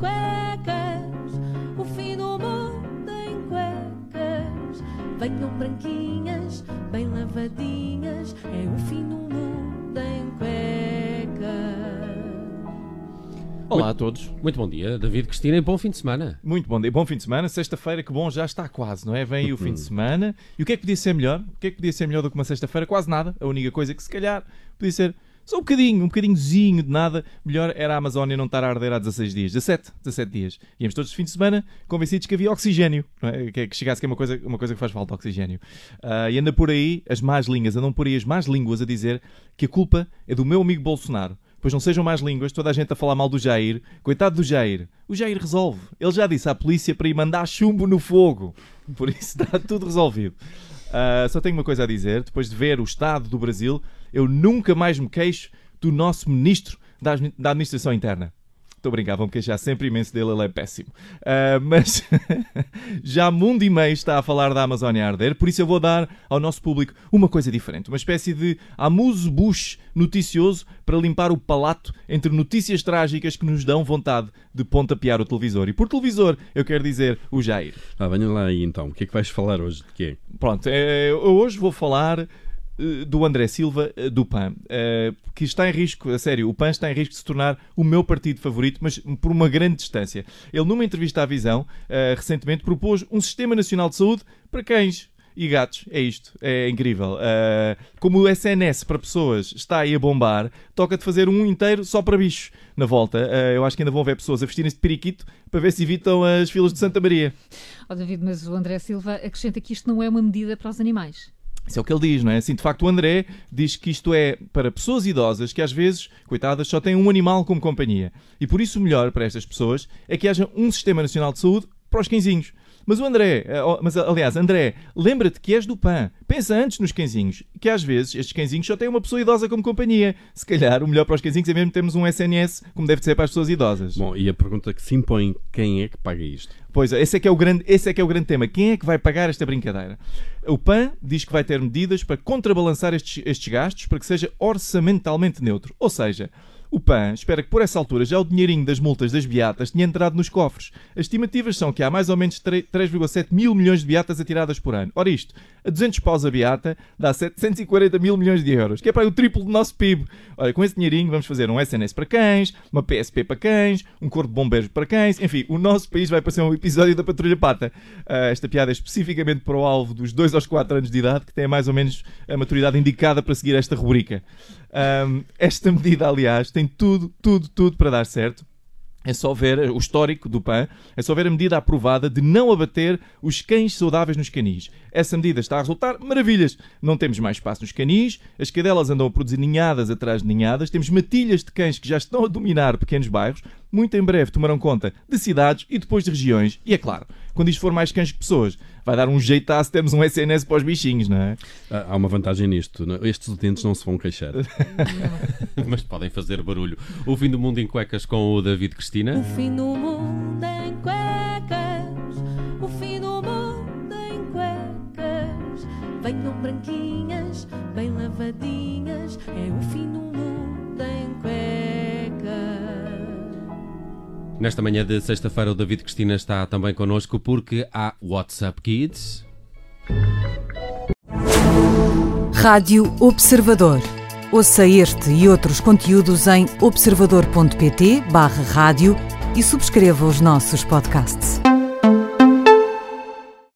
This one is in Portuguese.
cuecas, o fim do mundo em cuecas. Venham branquinhas, bem lavadinhas, é o fim do mundo em cuecas. Olá a todos. Muito bom dia, David Cristina, e bom fim de semana. Muito bom dia. Bom fim de semana. Sexta-feira, que bom, já está quase, não é? Vem aí o fim de semana. E o que é que podia ser melhor? O que é que podia ser melhor do que uma sexta-feira? Quase nada. A única coisa que se calhar podia ser só um bocadinho, um bocadinhozinho de nada. Melhor era a Amazónia não estar a arder há 16 dias. 17, 17 dias. Íamos todos de fim de semana convencidos que havia oxigênio. É? que, que chegasse que é uma coisa, uma coisa que faz falta, oxigênio. Ah, e anda por aí as más línguas, andam por aí as más línguas a dizer que a culpa é do meu amigo Bolsonaro. Pois não sejam más línguas, toda a gente a falar mal do Jair. Coitado do Jair. O Jair resolve. Ele já disse à polícia para ir mandar chumbo no fogo. Por isso está tudo resolvido. Ah, só tenho uma coisa a dizer. Depois de ver o estado do Brasil, eu nunca mais me queixo do nosso ministro da Administração Interna. Estou a brincar, vão queixar sempre imenso dele, ele é péssimo. Ah, mas já mundo e meio está a falar da Amazónia a arder, por isso eu vou dar ao nosso público uma coisa diferente. Uma espécie de amuse-bush noticioso para limpar o palato entre notícias trágicas que nos dão vontade de pontapear o televisor. E por televisor eu quero dizer o Jair. Ah, venha lá aí então. O que é que vais falar hoje? De quê? Pronto, eh, eu hoje vou falar do André Silva eh, do PAN, eh, que está em risco, a sério, o PAN está em risco de se tornar o meu partido favorito, mas por uma grande distância. Ele, numa entrevista à Visão, eh, recentemente propôs um sistema nacional de saúde para cães. E gatos, é isto, é incrível. Eh, como o SNS para pessoas está aí a bombar, toca de fazer um inteiro só para bichos na volta. Eh, eu acho que ainda vão ver pessoas a vestirem-se de periquito para ver se evitam as filas de Santa Maria. Ó David, mas o André Silva acrescenta que isto não é uma medida para os animais. Isso é o que ele diz, não é? Assim, de facto, o André diz que isto é para pessoas idosas que às vezes, coitadas, só têm um animal como companhia. E por isso o melhor para estas pessoas é que haja um sistema nacional de saúde para os cãezinhos. Mas o André, eh, oh, mas aliás, André, lembra-te que és do PAN. Pensa antes nos cãezinhos, que às vezes estes cãezinhos só têm uma pessoa idosa como companhia. Se calhar o melhor para os cãezinhos é mesmo termos um SNS, como deve ser para as pessoas idosas. Bom, e a pergunta que se impõe: quem é que paga isto? Pois, esse é, que é o grande, esse é que é o grande tema. Quem é que vai pagar esta brincadeira? O PAN diz que vai ter medidas para contrabalançar estes, estes gastos para que seja orçamentalmente neutro. Ou seja, o PAN espera que por essa altura já o dinheirinho das multas das beatas tenha entrado nos cofres. As estimativas são que há mais ou menos 3 3,7 mil milhões de beatas atiradas por ano. Ora isto, a 200 paus a beata dá 740 mil milhões de euros, que é para o triplo do nosso PIB. Olha, com esse dinheirinho vamos fazer um SNS para cães, uma PSP para cães, um corpo de bombeiros para cães, enfim, o nosso país vai parecer um episódio da Patrulha Pata. Ah, esta piada é especificamente para o alvo dos 2 aos 4 anos de idade, que tem mais ou menos a maturidade indicada para seguir esta rubrica. Ahm, esta medida, aliás, tem tudo, tudo, tudo para dar certo. É só ver o histórico do PAN, é só ver a medida aprovada de não abater os cães saudáveis nos canis. Essa medida está a resultar maravilhas. Não temos mais espaço nos canis, as cadelas andam a produzir ninhadas atrás de ninhadas, temos matilhas de cães que já estão a dominar pequenos bairros, muito em breve tomarão conta de cidades e depois de regiões. E é claro, quando isto for mais cães que pessoas, vai dar um jeitaço termos um SNS para os bichinhos, não é? Ah, Há uma vantagem nisto: não- estes utentes não se vão queixar. Mas podem fazer barulho. O fim do mundo em cuecas com o David Cristina. O fim do mundo em cuecas, o fim do mundo em cuecas. Venham branquinhas, bem lavadinhas, é o fim do mundo Nesta manhã de sexta-feira, o David Cristina está também connosco porque há WhatsApp Kids. Rádio Observador. Ouça este e outros conteúdos em observador.pt/barra rádio e subscreva os nossos podcasts.